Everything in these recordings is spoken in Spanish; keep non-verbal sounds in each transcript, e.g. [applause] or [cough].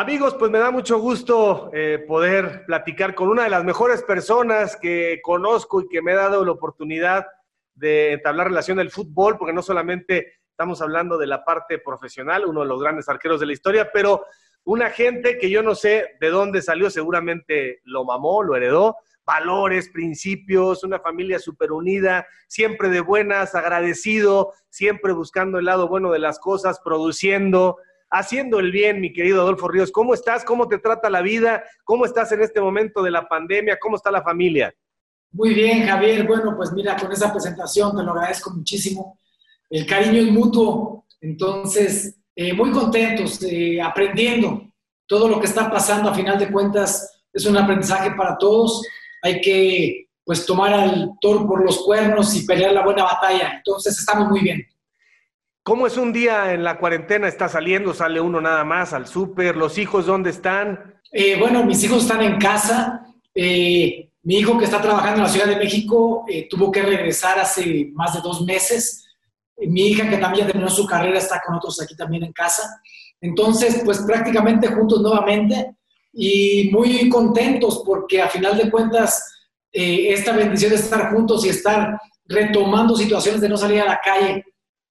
Amigos, pues me da mucho gusto eh, poder platicar con una de las mejores personas que conozco y que me ha dado la oportunidad de entablar relación del fútbol, porque no solamente estamos hablando de la parte profesional, uno de los grandes arqueros de la historia, pero una gente que yo no sé de dónde salió, seguramente lo mamó, lo heredó, valores, principios, una familia súper unida, siempre de buenas, agradecido, siempre buscando el lado bueno de las cosas, produciendo, haciendo el bien, mi querido Adolfo Ríos. ¿Cómo estás? ¿Cómo te trata la vida? ¿Cómo estás en este momento de la pandemia? ¿Cómo está la familia? Muy bien, Javier. Bueno, pues mira, con esa presentación te lo agradezco muchísimo. El cariño es mutuo. Entonces, eh, muy contentos, eh, aprendiendo todo lo que está pasando. A final de cuentas, es un aprendizaje para todos. Hay que pues tomar al toro por los cuernos y pelear la buena batalla. Entonces, estamos muy bien. ¿Cómo es un día en la cuarentena? ¿Está saliendo? ¿Sale uno nada más al súper? ¿Los hijos dónde están? Eh, bueno, mis hijos están en casa. Eh, mi hijo que está trabajando en la Ciudad de México eh, tuvo que regresar hace más de dos meses. Mi hija que también terminó su carrera está con otros aquí también en casa. Entonces, pues prácticamente juntos nuevamente y muy contentos porque a final de cuentas esta bendición de estar juntos y estar retomando situaciones de no salir a la calle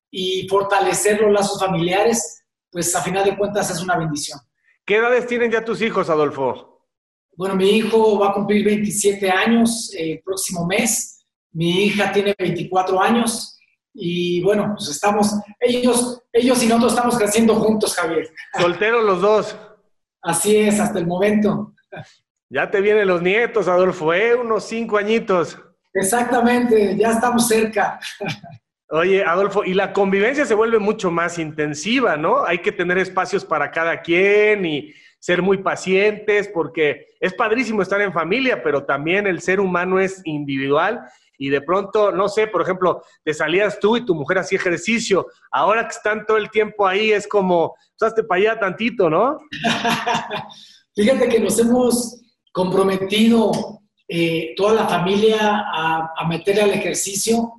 y fortalecer los lazos familiares, pues a final de cuentas es una bendición. ¿Qué edades tienen ya tus hijos, Adolfo? Bueno, mi hijo va a cumplir 27 años el eh, próximo mes, mi hija tiene 24 años y bueno, pues estamos, ellos, ellos y nosotros estamos creciendo juntos, Javier. [laughs] Solteros los dos. Así es, hasta el momento. Ya te vienen los nietos, Adolfo, ¿eh? Unos cinco añitos. Exactamente, ya estamos cerca. [laughs] Oye, Adolfo, y la convivencia se vuelve mucho más intensiva, ¿no? Hay que tener espacios para cada quien y ser muy pacientes, porque es padrísimo estar en familia, pero también el ser humano es individual y de pronto, no sé, por ejemplo, te salías tú y tu mujer hacía ejercicio, ahora que están todo el tiempo ahí es como, usaste para allá tantito, ¿no? [laughs] Fíjate que nos hemos comprometido eh, toda la familia a, a meter al ejercicio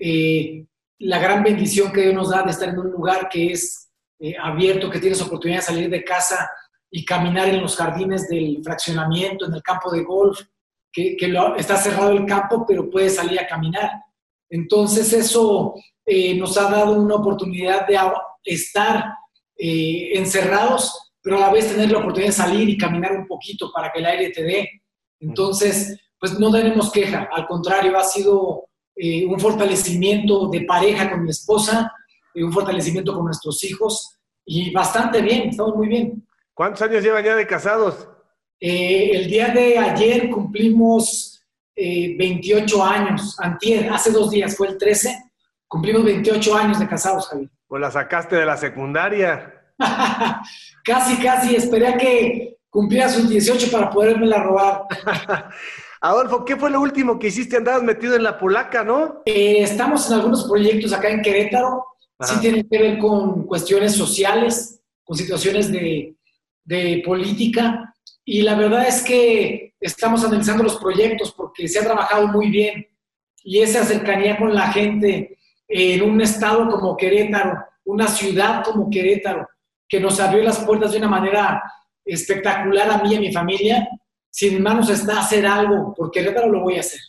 eh, la gran bendición que Dios nos da de estar en un lugar que es eh, abierto, que tienes oportunidad de salir de casa y caminar en los jardines del fraccionamiento, en el campo de golf, que, está cerrado el campo, pero puedes salir a caminar. Entonces eso eh, nos ha dado una oportunidad de estar encerrados, pero a la vez tener la oportunidad de salir y caminar un poquito para que el aire te dé. Entonces, pues no tenemos queja, al contrario, ha sido eh, un fortalecimiento de pareja con mi esposa, eh, un fortalecimiento con nuestros hijos y bastante bien, estamos muy bien. ¿Cuántos años llevan ya de casados? Eh, el día de ayer cumplimos 28 años, antier, hace dos días, fue el 13, cumplimos 28 años de casados, Javier. Pues la sacaste de la secundaria. [laughs] casi, casi, esperé a que cumpliera sus 18 para poderme la robar. [laughs] Adolfo, ¿qué fue lo último que hiciste? Andabas metido en la polaca, ¿no? Eh, estamos en algunos proyectos acá en Querétaro. Sí tienen que ver con cuestiones sociales, con situaciones de, política. Y la verdad es que estamos analizando los proyectos porque se ha trabajado muy bien. Y esa cercanía con la gente en un estado como Querétaro, una ciudad como Querétaro, que nos abrió las puertas de una manera espectacular a mí y a mi familia, si en manos está hacer algo, porque Querétaro lo voy a hacer.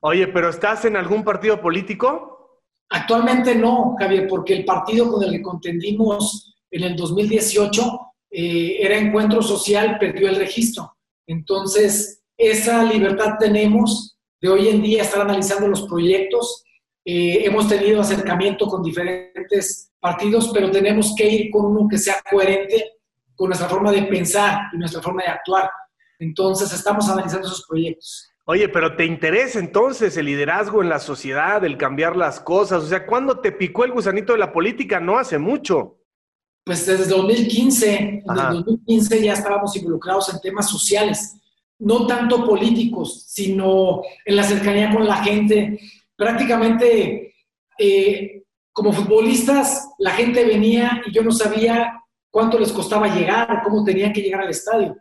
Oye, pero ¿estás en algún partido político? Actualmente no, Javier, porque el partido con el que contendimos en el 2018 eh, era Encuentro Social, perdió el registro. Entonces, esa libertad tenemos de hoy en día estar analizando los proyectos. Eh, hemos tenido acercamiento con diferentes partidos, pero tenemos que ir con uno que sea coherente con nuestra forma de pensar y nuestra forma de actuar. Entonces, estamos analizando esos proyectos. Oye, pero ¿te interesa entonces el liderazgo en la sociedad, el cambiar las cosas? O sea, ¿cuándo te picó el gusanito de la política? No hace mucho. Pues desde 2015, en el 2015 ya estábamos involucrados en temas sociales, no tanto políticos, sino en la cercanía con la gente. Prácticamente, eh, como futbolistas, la gente venía y yo no sabía cuánto les costaba llegar cómo tenían que llegar al estadio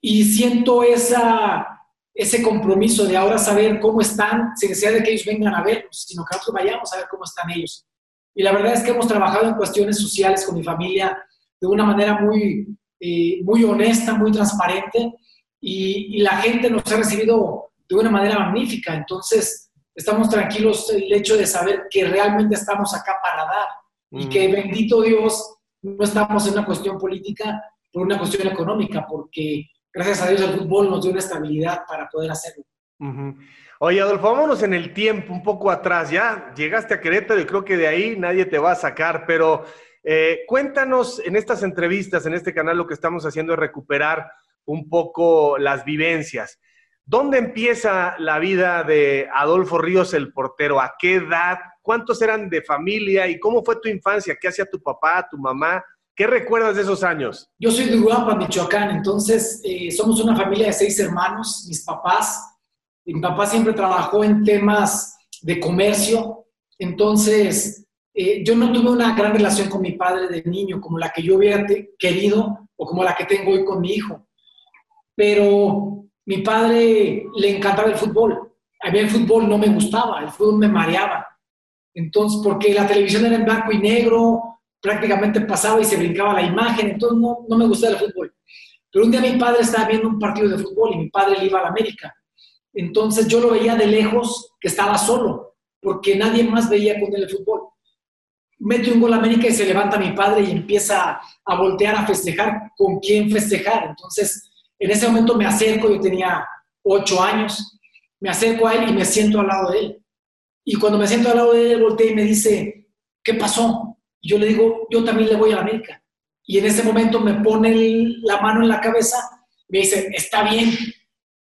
y siento esa, ese compromiso de ahora saber cómo están, sin necesidad de que ellos vengan a vernos, sino que nosotros vayamos a ver cómo están ellos. Y la verdad es que hemos trabajado en cuestiones sociales con mi familia de una manera muy, eh, muy honesta, muy transparente y, la gente nos ha recibido de una manera magnífica. Entonces, estamos tranquilos el hecho de saber que realmente estamos acá para dar y que bendito Dios no estamos en una cuestión política por una cuestión económica, porque gracias a Dios el fútbol nos dio una estabilidad para poder hacerlo. Oye, Adolfo, vámonos en el tiempo un poco atrás. Ya llegaste a Querétaro y creo que de ahí nadie te va a sacar, pero eh, cuéntanos en estas entrevistas, en este canal, lo que estamos haciendo es recuperar un poco las vivencias. ¿Dónde empieza la vida de Adolfo Ríos, el portero? ¿A qué edad? ¿Cuántos eran de familia? ¿Y cómo fue tu infancia? ¿Qué hacía tu papá, tu mamá? ¿Qué recuerdas de esos años? Yo soy de Uruguay, Michoacán, entonces eh, somos una familia de seis hermanos, mis papás, mi papá siempre trabajó en temas de comercio, entonces eh, yo no tuve una gran relación con mi padre de niño, como la que yo hubiera querido o como la que tengo hoy con mi hijo. Pero mi padre le encantaba el fútbol. A mí el fútbol no me gustaba, el fútbol me mareaba. Entonces, porque la televisión era en blanco y negro, prácticamente pasaba y se brincaba la imagen, entonces no, no me gustaba el fútbol. Pero un día mi padre estaba viendo un partido de fútbol y mi padre iba a la América. Entonces yo lo veía de lejos, que estaba solo, porque nadie más veía con él el fútbol. Mete un gol a América y se levanta mi padre y empieza a voltear a festejar con quién festejar. Entonces, en ese momento me acerco, yo tenía ocho años, me acerco a él y me siento al lado de él. Y cuando me siento al lado de él, voltea y me dice, ¿qué pasó? Yo le digo, yo también le voy a América. Y en ese momento me pone la mano en la cabeza, me dice, está bien,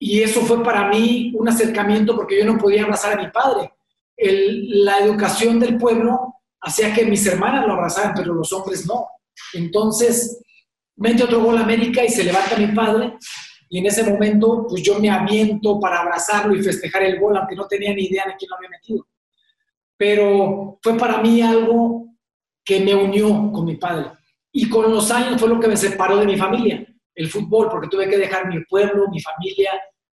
y eso fue para mí un acercamiento porque yo no podía abrazar a mi padre. la educación del pueblo hacía que mis hermanas lo abrazaran, pero los hombres no. Entonces, mete otro gol a América y se levanta mi padre. Y en ese momento, pues yo me aviento para abrazarlo y festejar el gol, aunque no tenía ni idea de quién lo había metido. Pero fue para mí algo que me unió con mi padre. Y con los años fue lo que me separó de mi familia, el fútbol, porque tuve que dejar mi pueblo, mi familia,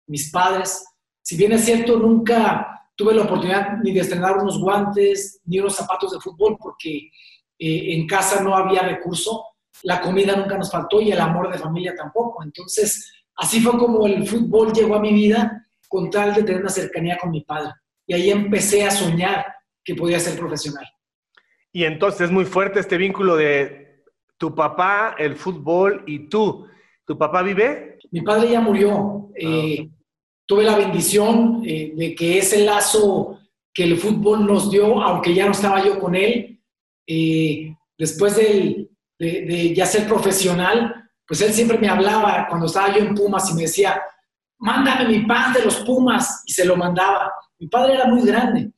mis padres. Si bien es cierto, nunca tuve la oportunidad ni de estrenar unos guantes ni unos zapatos de fútbol porque eh, en casa no había recurso, la comida nunca nos faltó y el amor de familia tampoco. Entonces, así fue como el fútbol llegó a mi vida con tal de tener una cercanía con mi padre. Y ahí empecé a soñar que podía ser profesional. Y entonces es muy fuerte este vínculo de tu papá, el fútbol y tú. ¿Tu papá vive? Mi padre ya murió. Eh, ah, tuve la bendición eh, de que ese lazo que el fútbol nos dio, aunque ya no estaba yo con él, eh, después de, ya ser profesional, pues él siempre me hablaba cuando estaba yo en Pumas y me decía, mándame mi pan de los Pumas, y se lo mandaba. Mi padre era muy grande,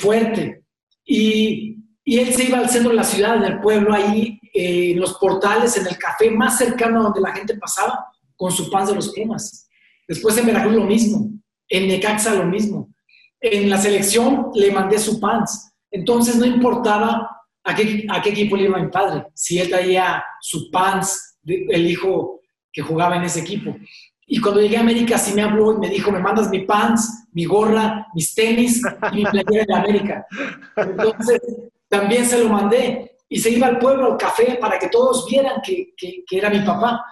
fuerte, y, y, él se iba al centro de la ciudad, en el pueblo, ahí en los portales, en el café más cercano donde la gente pasaba, con su pan de los Pumas. Después en Veracruz lo mismo, en Necaxa lo mismo. En la selección le mandé su pants. Entonces no importaba a qué, a qué equipo le iba mi padre, si él traía su pants, el hijo que jugaba en ese equipo. Y cuando llegué a América sí me habló y me dijo, me mandas mi pants, mi gorra, mis tenis y mi playera de América. Entonces también se lo mandé y se iba al pueblo, al café, para que todos vieran que, que, era mi papá.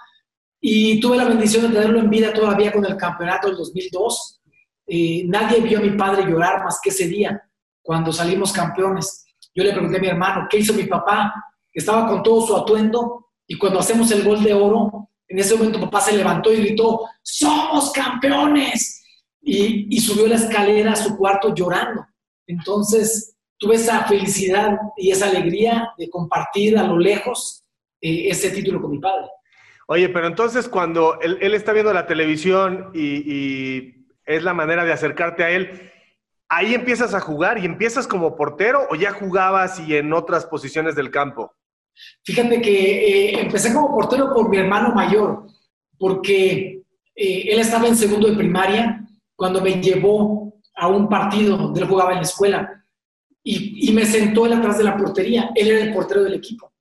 Y tuve la bendición de tenerlo en vida todavía con el campeonato del 2002. Eh, nadie vio a mi padre llorar más que ese día, cuando salimos campeones. Yo le pregunté a mi hermano, ¿qué hizo mi papá? Estaba con todo su atuendo y cuando hacemos el gol de oro, en ese momento papá se levantó y gritó, ¡Somos campeones! Y, y subió la escalera a su cuarto llorando. Entonces, tuve esa felicidad y esa alegría de compartir a lo lejos eh, ese título con mi padre. Oye, pero entonces cuando él, está viendo la televisión y, es la manera de acercarte a él, ¿ahí empiezas a jugar y empiezas como portero o ya jugabas y en otras posiciones del campo? Fíjate que eh, empecé como portero por mi hermano mayor, porque eh, él estaba en segundo de primaria cuando me llevó a un partido donde él jugaba en la escuela y, me sentó él atrás de la portería. Él era el portero del equipo.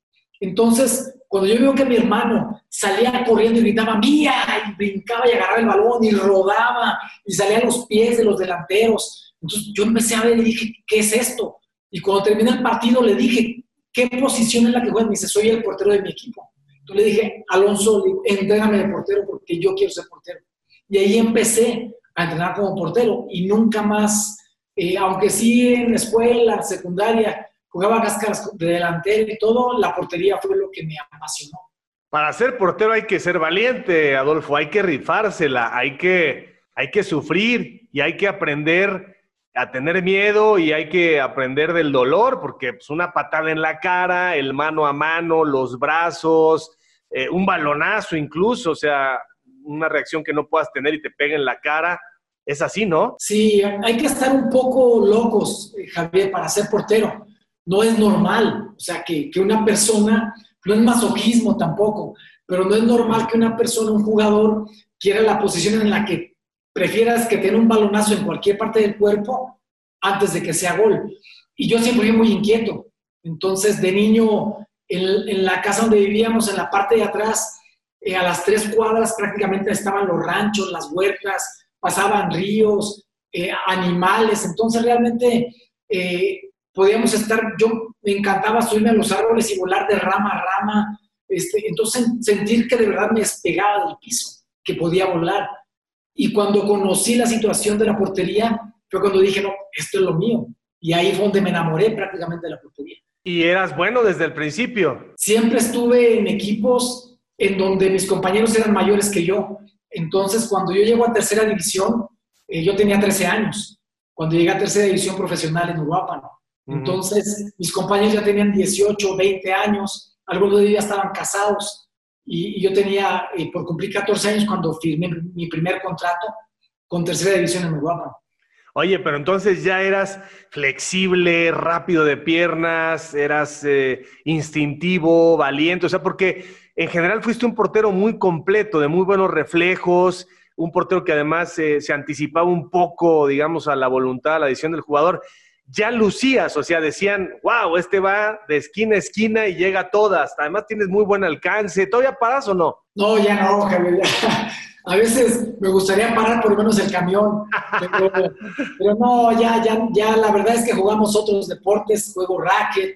Entonces, cuando yo veo que mi hermano salía corriendo y gritaba ¡Mía! y brincaba y agarraba el balón y rodaba y salía a los pies de los delanteros, entonces yo empecé a ver y dije, ¿qué es esto? Y cuando terminé el partido le dije, ¿qué posición es la que juega? Me dice, soy el portero de mi equipo. Entonces le dije, Alonso, entréname de portero porque yo quiero ser portero. Y ahí empecé a entrenar como portero y nunca más, eh, aunque sí en la escuela, secundaria, jugaba cáscaras de delantero y todo, la portería fue lo que me apasionó. Para ser portero hay que ser valiente, Adolfo, hay que rifársela, hay que, hay que sufrir y hay que aprender a tener miedo y hay que aprender del dolor, porque pues, una patada en la cara, el mano a mano, los brazos, eh, un balonazo incluso, o sea, una reacción que no puedas tener y te pega en la cara, es así, ¿no? Sí, hay que estar un poco locos, eh, Javier, para ser portero. No es normal, o sea, que, que una persona, no es masoquismo tampoco, pero no es normal que una persona, un jugador, quiera la posición en la que prefieras que tenga un balonazo en cualquier parte del cuerpo antes de que sea gol. Y yo siempre fui muy inquieto. Entonces, de niño, en, la casa donde vivíamos, en la parte de atrás, eh, a las tres cuadras prácticamente estaban los ranchos, las huertas, pasaban ríos, eh, animales, entonces realmente eh, podíamos estar, yo me encantaba subirme a los árboles y volar de rama a rama, este, entonces sentir que de verdad me despegaba del piso, que podía volar. Y cuando conocí la situación de la portería, fue cuando dije, no, esto es lo mío. Y ahí fue donde me enamoré prácticamente de la portería. ¿Y eras bueno desde el principio? Siempre estuve en equipos en donde mis compañeros eran mayores que yo. Entonces, cuando yo llego a tercera división, eh, yo tenía 13 años, cuando llegué a tercera división profesional en Uruapan. Entonces, mis compañeros ya tenían 18, 20 años, algunos de ellos ya estaban casados y, yo tenía, eh, por cumplir 14 años, cuando firmé mi primer contrato con tercera división en Uruapan. Oye, pero entonces ya eras flexible, rápido de piernas, eras eh, instintivo, valiente, o sea, porque en general fuiste un portero muy completo, de muy buenos reflejos, un portero que además se anticipaba un poco, digamos, a la voluntad, a la decisión del jugador. Ya lucías, o sea, decían, wow, este va de esquina a esquina y llega a todas. Además tienes muy buen alcance. ¿Todavía paras o no? No, ya no, Javier. [laughs] A veces me gustaría parar por lo menos el camión, pero, no, ya, ya, ya, la verdad es que jugamos otros deportes, juego racket,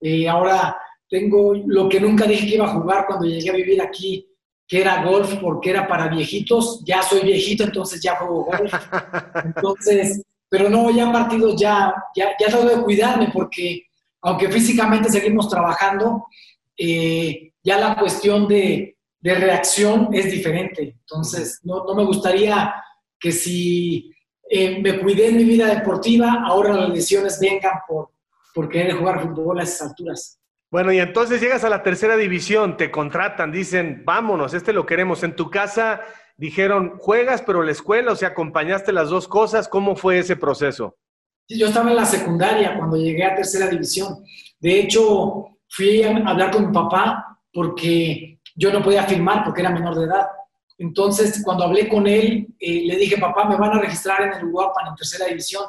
y ahora tengo lo que nunca dije que iba a jugar cuando llegué a vivir aquí, que era golf porque era para viejitos. Ya soy viejito, entonces ya juego golf. Entonces, pero no, ya partidos ya, ya, ya tengo de cuidarme porque aunque físicamente seguimos trabajando, eh, ya la cuestión de, de, reacción es diferente. Entonces, no, no me gustaría que si eh, me cuidé en mi vida deportiva, ahora las lesiones vengan por, por querer jugar fútbol a esas alturas. Bueno, y entonces llegas a la tercera división, te contratan, dicen, vámonos, este lo queremos. En tu casa dijeron, juegas, pero la escuela, o sea, acompañaste las dos cosas. ¿Cómo fue ese proceso? Yo estaba en la secundaria cuando llegué a tercera división. De hecho, fui a hablar con mi papá porque yo no podía firmar porque era menor de edad. Entonces, cuando hablé con él, eh, le dije, papá, me van a registrar en el Uruguapan en tercera división.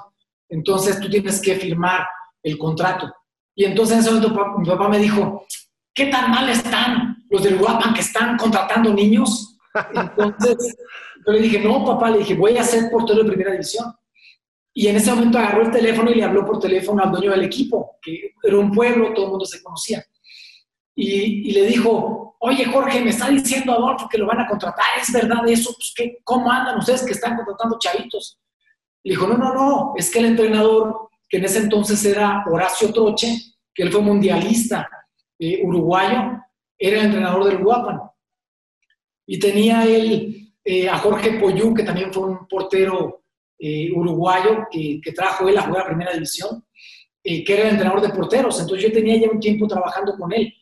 Entonces, tú tienes que firmar el contrato. Y entonces en ese momento mi papá me dijo, ¿qué tan mal están los del Guapan que están contratando niños? Entonces [laughs] yo le dije, no, papá, le dije, voy a ser portero de primera división. Y en ese momento agarró el teléfono y le habló por teléfono al dueño del equipo, que era un pueblo, todo el mundo se conocía. Y, le dijo, oye Jorge, me está diciendo Adolfo que lo van a contratar, ¿es verdad eso? Pues, ¿qué, ¿Cómo andan ustedes que están contratando chavitos? Le dijo, no, no, no, es que el entrenador que en ese entonces era Horacio Troche, que él fue mundialista eh, uruguayo, era el entrenador del Guapan. Y tenía él eh, a Jorge Poyú, que también fue un portero eh, uruguayo que, que, trajo él a jugar a primera división, que era el entrenador de porteros. Entonces yo tenía ya un tiempo trabajando con él.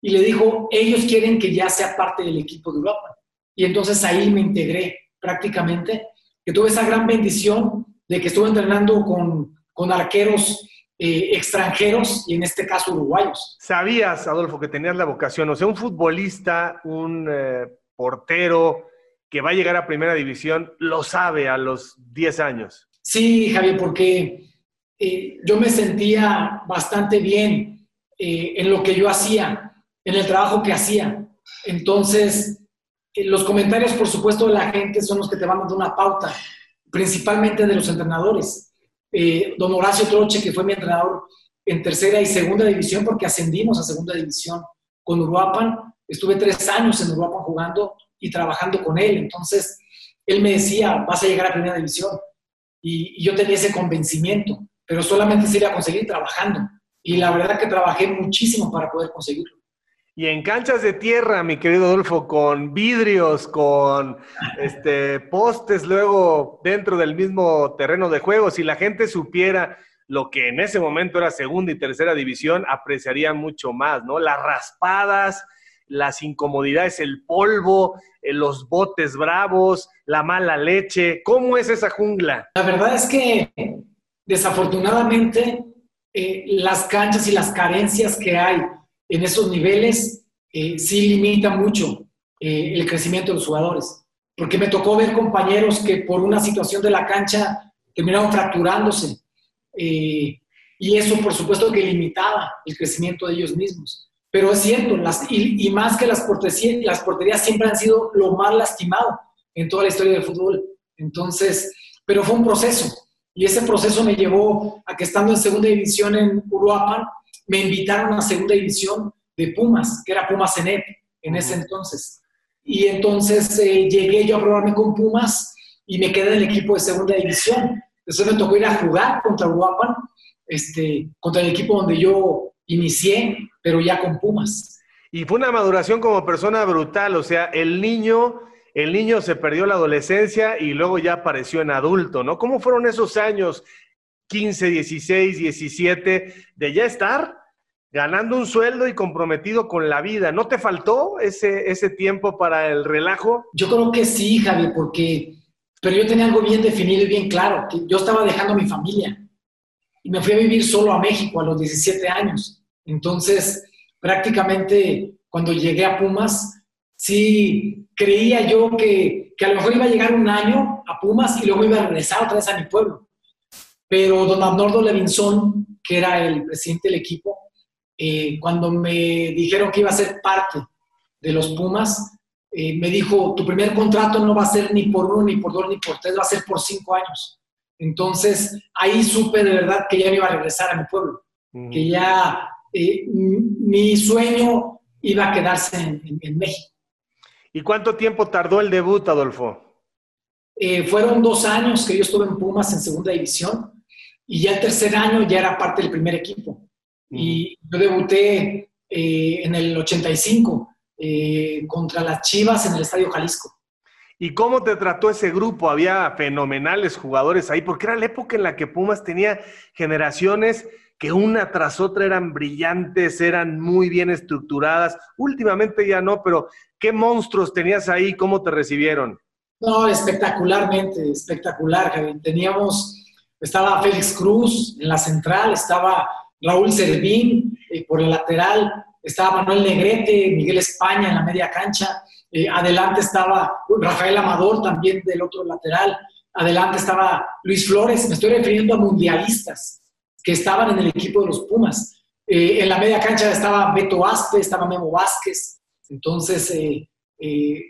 Y le dijo, ellos quieren que ya sea parte del equipo de Europa. Y entonces ahí me integré prácticamente, que tuve esa gran bendición de que estuve entrenando con con arqueros eh, extranjeros y en este caso uruguayos. Sabías, Adolfo, que tenías la vocación, o sea, un futbolista, un eh, portero que va a llegar a primera división, lo sabe a los 10 años. Sí, Javier, porque eh, yo me sentía bastante bien en lo que yo hacía, en el trabajo que hacía. Entonces, los comentarios, por supuesto, de la gente son los que te van dando una pauta, principalmente de los entrenadores. Eh, don Horacio Troche, que fue mi entrenador en tercera y segunda división, porque ascendimos a segunda división con Uruapan, estuve tres años en Europa jugando y trabajando con él. Entonces, él me decía, vas a llegar a primera división. Y, yo tenía ese convencimiento, pero solamente se iba a conseguir trabajando. Y la verdad que trabajé muchísimo para poder conseguirlo. Y en canchas de tierra, mi querido Adolfo, con vidrios, con este, postes luego dentro del mismo terreno de juego, si la gente supiera lo que en ese momento era segunda y tercera división, apreciaría mucho más, ¿no? Las raspadas, las incomodidades, el polvo, eh, los botes bravos, la mala leche. ¿Cómo es esa jungla? La verdad es que desafortunadamente eh, las canchas y las carencias que hay en esos niveles eh, sí limitan mucho el crecimiento de los jugadores. Porque me tocó ver compañeros que por una situación de la cancha terminaron fracturándose. y eso, por supuesto, que limitaba el crecimiento de ellos mismos. Pero es cierto, las, y, más que las porterías, las porterías siempre han sido lo más lastimado en toda la historia del fútbol. Entonces, pero fue un proceso. Y ese proceso me llevó a que estando en segunda división en Uruapan, me invitaron a segunda división de Pumas, que era Pumas ENEP en ese entonces. Y entonces eh, llegué yo a probarme con Pumas y me quedé en el equipo de segunda división. Entonces me tocó ir a jugar contra Uruapan, este, contra el equipo donde yo inicié, pero ya con Pumas. Y fue una maduración como persona brutal, o sea, el niño, el niño se perdió la adolescencia y luego ya apareció en adulto, ¿no? ¿Cómo fueron esos años, 15, 16, 17, de ya estar ganando un sueldo y comprometido con la vida? ¿No te faltó ese, ese tiempo para el relajo? Yo creo que sí, Javi, porque, pero yo tenía algo bien definido y bien claro, que yo estaba dejando a mi familia y me fui a vivir solo a México a los 17 años. Entonces, prácticamente cuando llegué a Pumas, sí creía yo que, que, a lo mejor iba a llegar un año a Pumas y luego iba a regresar otra vez a mi pueblo. Pero don Arnoldo Levinson, que era el presidente del equipo, eh, cuando me dijeron que iba a ser parte de los Pumas, eh, me dijo, tu primer contrato no va a ser ni por uno, ni por dos, ni por tres, va a ser por cinco años. Entonces, ahí supe de verdad que ya me iba a regresar a mi pueblo, que ya eh, mi sueño iba a quedarse en, México. ¿Y cuánto tiempo tardó el debut, Adolfo? Eh, fueron dos años que yo estuve en Pumas en segunda división y ya el tercer año ya era parte del primer equipo. Y yo debuté eh, en el 85 contra las Chivas en el Estadio Jalisco. ¿Y cómo te trató ese grupo? Había fenomenales jugadores ahí, porque era la época en la que Pumas tenía generaciones que una tras otra eran brillantes, eran muy bien estructuradas. Últimamente ya no, pero ¿qué monstruos tenías ahí? ¿Cómo te recibieron? No, espectacularmente, espectacular, Teníamos, estaba Félix Cruz en la central, estaba Raúl Servín eh, por el lateral, estaba Manuel Negrete, Miguel España en la media cancha, eh, adelante estaba Rafael Amador también del otro lateral, adelante estaba Luis Flores, me estoy refiriendo a mundialistas, que estaban en el equipo de los Pumas. Eh, en la media cancha estaba Beto Aspe, estaba Memo Vázquez. Entonces,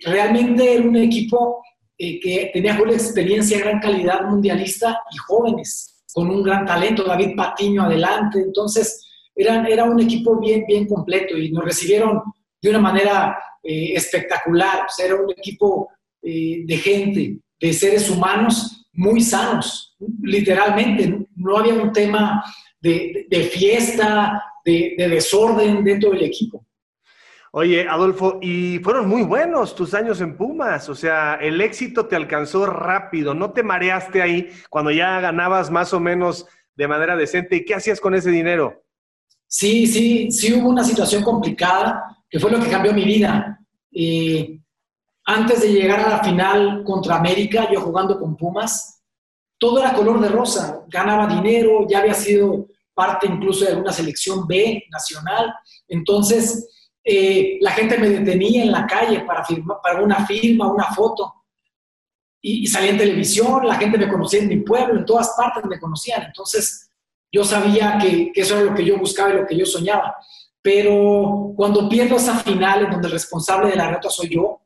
realmente era un equipo que tenía buena experiencia, gran calidad mundialista y jóvenes, con un gran talento. David Patiño adelante. Entonces, eran, era un equipo bien, bien completo y nos recibieron de una manera espectacular. O sea, era un equipo de gente, de seres humanos muy sanos, literalmente. No había un tema de, fiesta, de, desorden dentro del equipo. Oye, Adolfo, y fueron muy buenos tus años en Pumas, o sea, el éxito te alcanzó rápido, no te mareaste ahí cuando ya ganabas más o menos de manera decente. ¿Y qué hacías con ese dinero? Sí, sí, sí hubo una situación complicada que fue lo que cambió mi vida. Antes de llegar a la final contra América, yo jugando con Pumas, todo era color de rosa, ganaba dinero, ya había sido parte incluso de una selección B nacional. Entonces, eh, la gente me detenía en la calle para, firmar, para una firma, una foto. Y, salía en televisión, la gente me conocía en mi pueblo, en todas partes me conocían. Entonces, yo sabía que, que eso era lo que yo buscaba y lo que yo soñaba. Pero cuando pierdo esa final, en donde el responsable de la reta soy yo,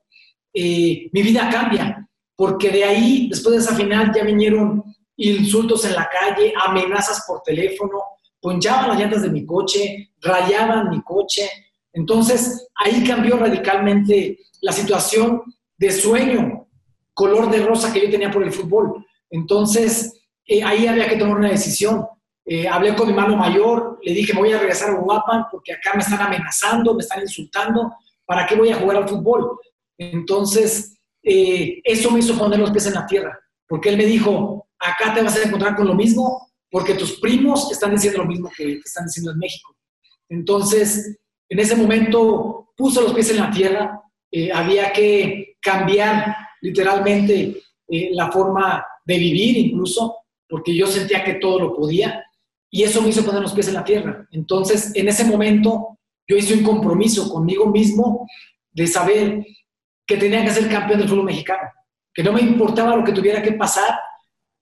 eh, mi vida cambia, porque de ahí, después de esa final, ya vinieron insultos en la calle, amenazas por teléfono, ponchaban las llantas de mi coche, rayaban mi coche, Entonces, ahí cambió radicalmente la situación de sueño, color de rosa que yo tenía por el fútbol. Entonces, eh, ahí había que tomar una decisión. Eh, hablé con mi mano mayor, le dije, me voy a regresar a Uruguapan porque acá me están amenazando, me están insultando, ¿para qué voy a jugar al fútbol? Entonces, eh, eso me hizo poner los pies en la tierra, porque él me dijo, acá te vas a encontrar con lo mismo, porque tus primos están diciendo lo mismo que, están diciendo en México. Entonces, en ese momento puse los pies en la tierra, eh, había que cambiar literalmente eh, la forma de vivir incluso, porque yo sentía que todo lo podía, y eso me hizo poner los pies en la tierra. Entonces, en ese momento, yo hice un compromiso conmigo mismo de saber que tenía que ser campeón del fútbol mexicano, que no me importaba lo que tuviera que pasar,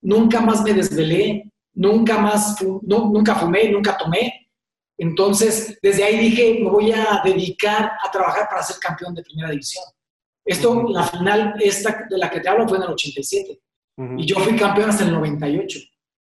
nunca más me desvelé, nunca más, nunca fumé, nunca tomé. Entonces, desde ahí dije, me voy a dedicar a trabajar para ser campeón de primera división. Esto, la final esta de la que te hablo fue en el 87 y yo fui campeón hasta el 98.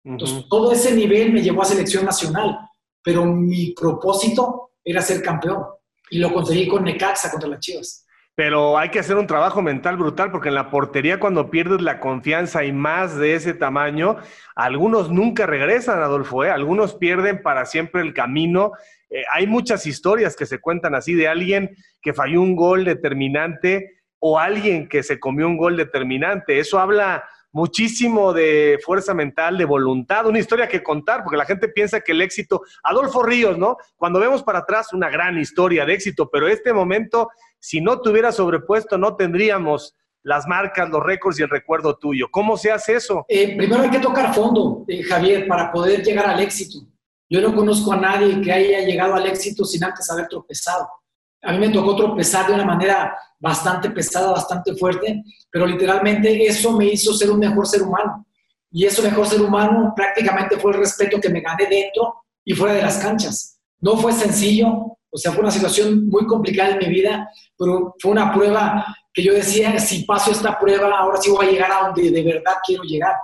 Entonces, todo ese nivel me llevó a selección nacional, pero mi propósito era ser campeón. Y lo conseguí con Necaxa contra las Chivas pero hay que hacer un trabajo mental brutal porque en la portería cuando pierdes la confianza y más de ese tamaño, algunos nunca regresan, Adolfo, ¿eh? algunos pierden para siempre el camino. Eh, hay muchas historias que se cuentan así de alguien que falló un gol determinante o alguien que se comió un gol determinante. Eso habla muchísimo de fuerza mental, de voluntad, una historia que contar, porque la gente piensa que el éxito, Adolfo Ríos, ¿no? Cuando vemos para atrás, una gran historia de éxito, pero este momento, si no tuviera sobrepuesto, no tendríamos las marcas, los récords y el recuerdo tuyo. ¿Cómo se hace eso? Eh, primero hay que tocar fondo, eh, Javier, para poder llegar al éxito. Yo no conozco a nadie que haya llegado al éxito sin antes haber tropezado. A mí me tocó tropezar de una manera bastante pesada, bastante fuerte, pero literalmente eso me hizo ser un mejor ser humano. Y ese mejor ser humano prácticamente fue el respeto que me gané dentro y fuera de las canchas. No fue sencillo, o sea, fue una situación muy complicada en mi vida, pero fue una prueba que yo decía, si paso esta prueba, ahora sí voy a llegar a donde de verdad quiero llegar.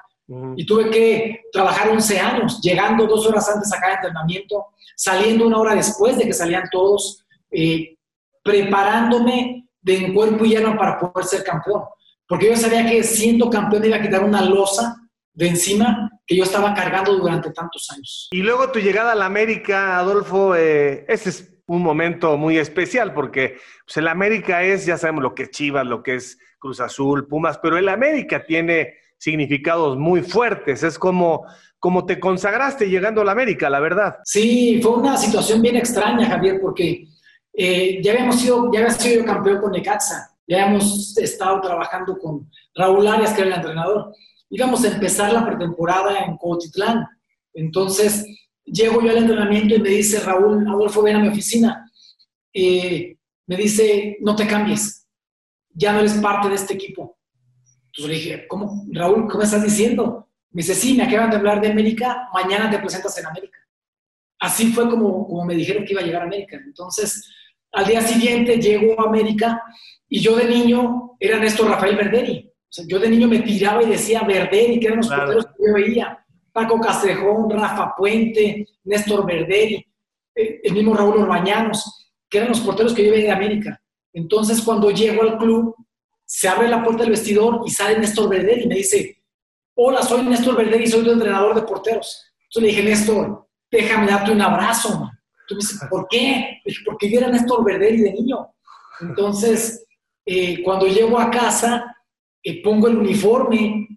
Y tuve que trabajar 11 años, llegando dos horas antes a cada entrenamiento, saliendo una hora después de que salían todos, eh, preparándome de cuerpo y alma para poder ser campeón. Porque yo sabía que siendo campeón iba a quitar una losa de encima que yo estaba cargando durante tantos años. Y luego tu llegada a la América, Adolfo, eh, es un momento muy especial porque pues, el América es, ya sabemos lo que es Chivas, lo que es Cruz Azul, Pumas, pero el América tiene significados muy fuertes. Es como, como te consagraste llegando a la América, la verdad. Sí, fue una situación bien extraña, Javier, porque eh, ya habíamos sido, ya había sido campeón con Necaxa, ya hemos estado trabajando con Raúl Arias, que era el entrenador. Íbamos a empezar la pretemporada en Cotitlán. Entonces, llego yo al entrenamiento y me dice Raúl, Adolfo, ven a mi oficina. Eh, me dice, no te cambies, ya no eres parte de este equipo. Entonces le dije, ¿cómo? Raúl, ¿cómo estás diciendo? Me dice, sí, me acaban de hablar de América, mañana te presentas en América. Así fue como, como me dijeron que iba a llegar a América. Entonces, al día siguiente llego a América y yo de niño era Néstor Rafael Verderi. O sea, yo de niño me tiraba y decía Verderi, que eran los porteros que yo veía. Paco Castrejón, Rafa Puente, Néstor Verderi, eh, el mismo Raúl Orbañanos, que eran los porteros que yo veía de América. Entonces, cuando llego al club, se abre la puerta del vestidor y sale Néstor Verderi y me dice, hola, soy Néstor Verderi, soy tu entrenador de porteros. Entonces le dije, Néstor, déjame darte un abrazo, dices, ¿por qué? Porque yo era Néstor Verderi de niño. Entonces, eh, cuando llego a casa, eh, pongo el uniforme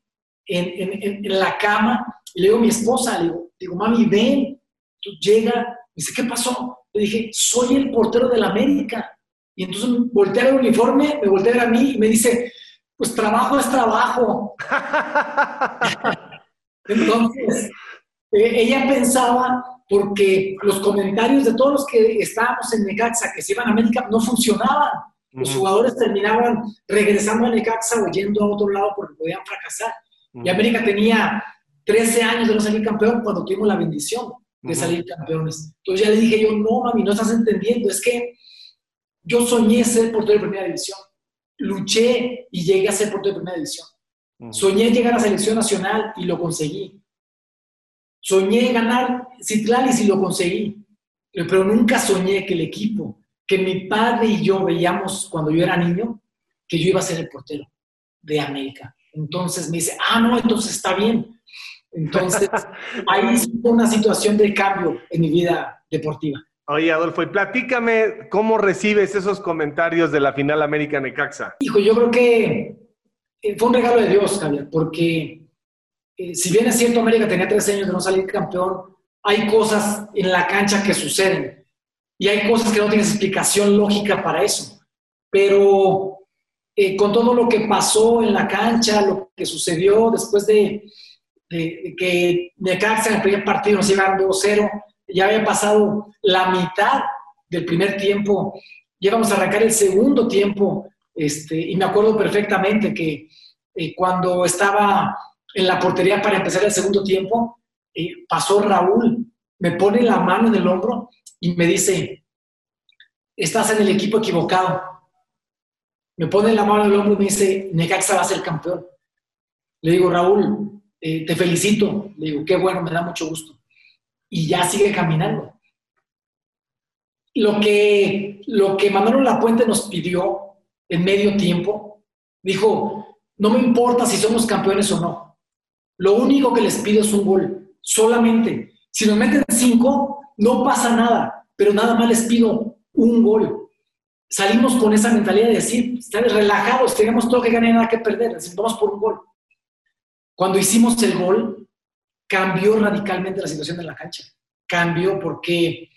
en, la cama y le digo a mi esposa, le digo, digo mami, ven. Tú llega, me dice, ¿qué pasó? Le dije, soy el portero de la América. Y entonces voltea el uniforme, me voltea a mí y me dice, pues trabajo es trabajo. [laughs] entonces, eh, ella pensaba porque los comentarios de todos los que estábamos en Necaxa, que se iban a América, no funcionaban. Los jugadores terminaban regresando a Necaxa o yendo a otro lado porque podían fracasar. Y América tenía 13 años de no salir campeón cuando tuvimos la bendición de salir campeones. Entonces ya le dije yo, no, mami, no estás entendiendo, es que yo soñé ser portero de primera división. Luché y llegué a ser portero de primera división. Soñé llegar a la selección nacional y lo conseguí. Soñé ganar Citlali y lo conseguí, pero nunca soñé que el equipo, que mi padre y yo veíamos cuando yo era niño que yo iba a ser el portero de América. Entonces me dice, ah, no, entonces está bien. Entonces, [laughs] ahí fue una situación de cambio en mi vida deportiva. Oye, Adolfo, y platícame cómo recibes esos comentarios de la final América Necaxa. Hijo, yo creo que eh, fue un regalo de Dios, Javier, porque eh, si bien es cierto, América tenía tres años de no salir campeón, hay cosas en la cancha que suceden y hay cosas que no tienen explicación lógica para eso. Pero eh, con todo lo que pasó en la cancha, lo que sucedió después de, que Necaxa en el primer partido nos iba 2-0, ya había pasado la mitad del primer tiempo, ya íbamos a arrancar el segundo tiempo, este, y me acuerdo perfectamente que eh, cuando estaba en la portería para empezar el segundo tiempo, eh, pasó Raúl, me pone la mano en el hombro y me dice, estás en el equipo equivocado me pone la mano en el hombro y me dice, Necaxa va a ser campeón. Le digo, Raúl, eh, te felicito. Le digo, qué bueno, me da mucho gusto. Y ya sigue caminando. Lo que, lo que Manuel Lapuente nos pidió en medio tiempo, dijo, no me importa si somos campeones o no. Lo único que les pido es un gol, solamente. Si nos meten cinco, no pasa nada, pero nada más les pido un gol salimos con esa mentalidad de decir, relajados, tenemos todo que ganar y nada que perder, vamos por un gol. Cuando hicimos el gol, cambió radicalmente la situación de la cancha. Cambió porque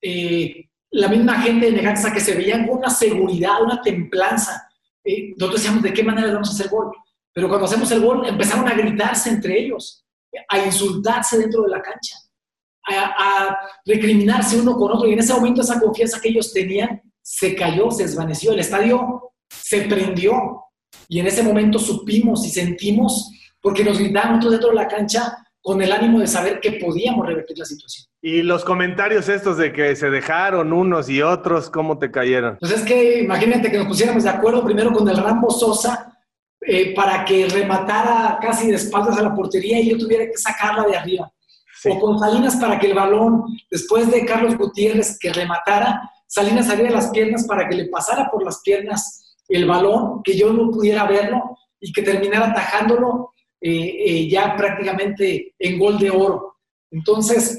eh, la misma gente de Necaxa que se veía con una seguridad, una templanza, eh, nosotros decíamos, ¿de qué manera vamos a hacer gol? Pero cuando hacemos el gol, empezaron a gritarse entre ellos, a insultarse dentro de la cancha, a, a recriminarse uno con otro. Y en ese momento esa confianza que ellos tenían se cayó, se desvaneció, el estadio se prendió y en ese momento supimos y sentimos, porque nos nosotros dentro de la cancha con el ánimo de saber que podíamos revertir la situación. Y los comentarios estos de que se dejaron unos y otros, ¿cómo te cayeron? Pues es que imagínate que nos pusiéramos de acuerdo primero con el Rambo Sosa eh, para que rematara casi de espaldas a la portería y yo tuviera que sacarla de arriba. O con Salinas para que el balón, después de Carlos Gutiérrez que rematara, Salinas salía las piernas para que le pasara por las piernas el balón, que yo no pudiera verlo y que terminara atajándolo eh, eh, ya prácticamente en gol de oro. Entonces,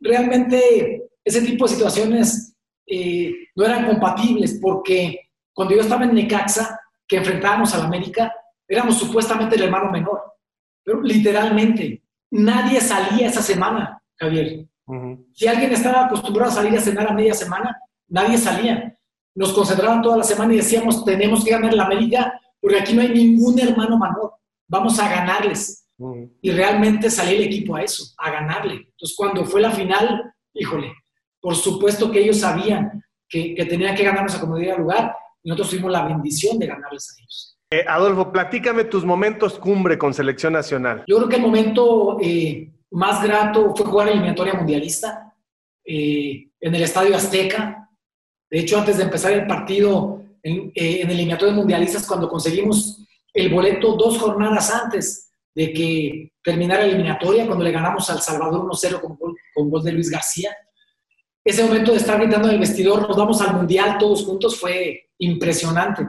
realmente ese tipo de situaciones eh, no eran compatibles porque cuando yo estaba en Necaxa, que enfrentábamos al América, éramos supuestamente el hermano menor, pero literalmente nadie salía esa semana, Javier. Si alguien estaba acostumbrado a salir a cenar a media semana, nadie salía. Nos concentraban toda la semana y decíamos, tenemos que ganar la América porque aquí no hay ningún hermano menor, vamos a ganarles. Y realmente salió el equipo a eso, a ganarle. Entonces, cuando fue la final, híjole, por supuesto que ellos sabían que, que tenían que ganarnos a como diera lugar y nosotros tuvimos la bendición de ganarles a ellos. Eh, Adolfo, platícame tus momentos cumbre con selección nacional. Yo creo que el momento eh, más grato fue jugar eliminatoria mundialista eh, en el Estadio Azteca. De hecho, antes de empezar el partido en, eh, en mundialistas, cuando conseguimos el boleto dos jornadas antes de que terminara la eliminatoria, cuando le ganamos al Salvador 1-0 con, con gol de Luis García, ese momento de estar gritando en el vestidor, nos vamos al mundial todos juntos, fue impresionante.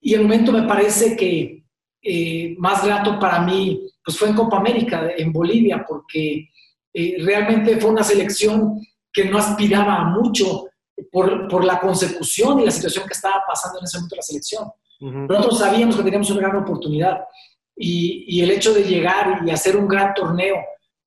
Y el momento me parece que eh, más grato para mí, pues fue en Copa América, en Bolivia, porque eh, realmente fue una selección que no aspiraba a mucho, por, por, la consecución y la situación que estaba pasando en ese momento la selección. Nosotros sabíamos que teníamos una gran oportunidad y, y, el hecho de llegar y hacer un gran torneo,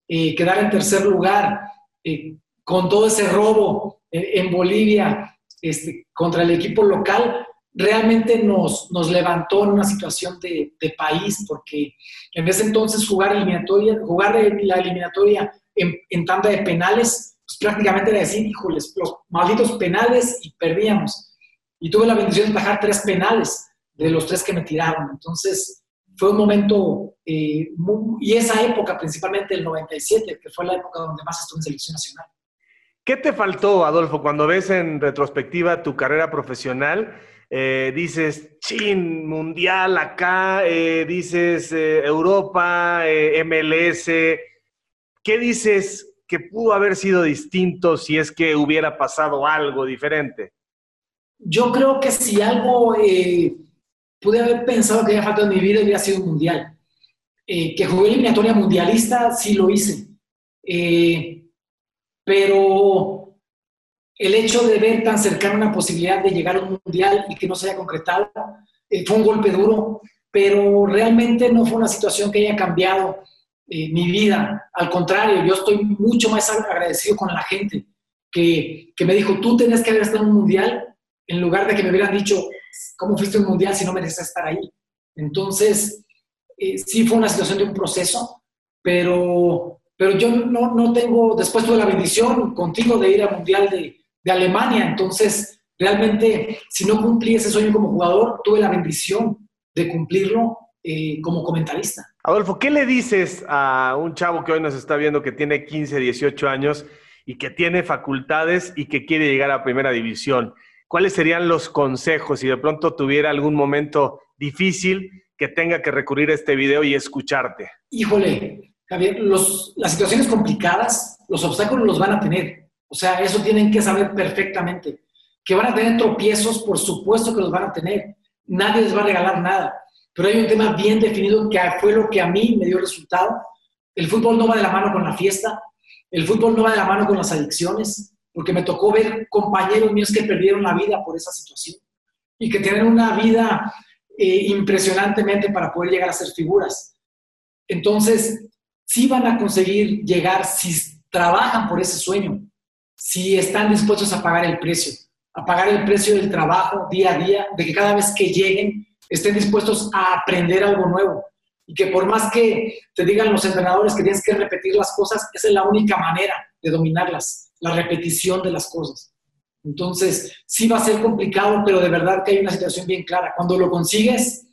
eh, quedar en tercer lugar, eh, con todo ese robo en, Bolivia este, contra el equipo local, realmente nos, nos levantó en una situación de, de, país, porque en ese entonces jugar, eliminatoria, jugar la eliminatoria en, en tanda de penales pues, prácticamente era decir, híjoles, los malditos penales y perdíamos. Y tuve la bendición de bajar tres penales de los tres que me tiraron. Entonces, fue un momento, eh, y esa época, principalmente el 97, que fue la época donde más estuve en selección nacional. ¿Qué te faltó, Adolfo, cuando ves en retrospectiva tu carrera profesional? Eh, dices, chin, mundial acá, eh, dices Europa, MLS. ¿Qué dices que pudo haber sido distinto si es que hubiera pasado algo diferente? Yo creo que si algo eh, pude haber pensado que había faltado en mi vida, hubiera sido un mundial. Eh, que jugué eliminatoria mundialista, sí lo hice. Eh, pero el hecho de ver tan cercana una posibilidad de llegar a un mundial y que no se haya concretado, fue un golpe duro, pero realmente no fue una situación que haya cambiado mi vida. Al contrario, yo estoy mucho más agradecido con la gente que, que me dijo, tú tenés que haber estado en un mundial en lugar de que me hubieran dicho, ¿cómo fuiste un mundial si no mereces estar ahí? Entonces, eh, sí fue una situación de un proceso, pero, pero yo no, no tengo, después tuve la bendición contigo de ir al mundial de, Alemania, entonces realmente si no cumplí ese sueño como jugador, tuve la bendición de cumplirlo eh, como comentarista. Adolfo, ¿qué le dices a un chavo que hoy nos está viendo que tiene 15, 18 años y que tiene facultades y que quiere llegar a primera división? ¿Cuáles serían los consejos si de pronto tuviera algún momento difícil que tenga que recurrir a este video y escucharte? Híjole, Javier, las situaciones complicadas, los obstáculos los van a tener. O sea, eso tienen que saber perfectamente. Que van a tener tropiezos, por supuesto que los van a tener. Nadie les va a regalar nada. Pero hay un tema bien definido que fue lo que a mí me dio resultado. El fútbol no va de la mano con la fiesta. El fútbol no va de la mano con las adicciones porque me tocó ver compañeros míos que perdieron la vida por esa situación y que tienen una vida eh, impresionantemente para poder llegar a ser figuras. Entonces, sí van a conseguir llegar si trabajan por ese sueño, si están dispuestos a pagar el precio, a pagar el precio del trabajo día a día, de que cada vez que lleguen estén dispuestos a aprender algo nuevo. Y que por más que te digan los entrenadores que tienes que repetir las cosas, esa es la única manera de dominarlas la repetición de las cosas. Entonces, sí va a ser complicado, pero de verdad que hay una situación bien clara. Cuando lo consigues,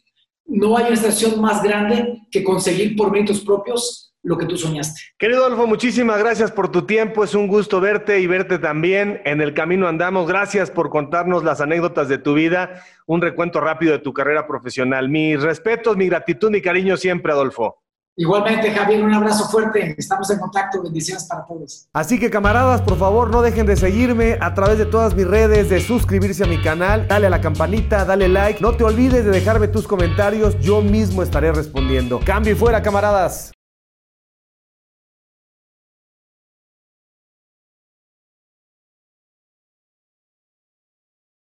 no hay una situación más grande que conseguir por méritos propios lo que tú soñaste. Querido Adolfo, muchísimas gracias por tu tiempo. Es un gusto verte y verte también. En el camino andamos. Gracias por contarnos las anécdotas de tu vida. Un recuento rápido de tu carrera profesional. Mis respetos, mi gratitud, mi cariño siempre, Adolfo. Igualmente, Javier, un abrazo fuerte. Estamos en contacto. Bendiciones para todos. Así que, camaradas, por favor, no dejen de seguirme a través de todas mis redes, de suscribirse a mi canal, dale a la campanita, dale like. No te olvides de dejarme tus comentarios. Yo mismo estaré respondiendo. Cambio y fuera, camaradas.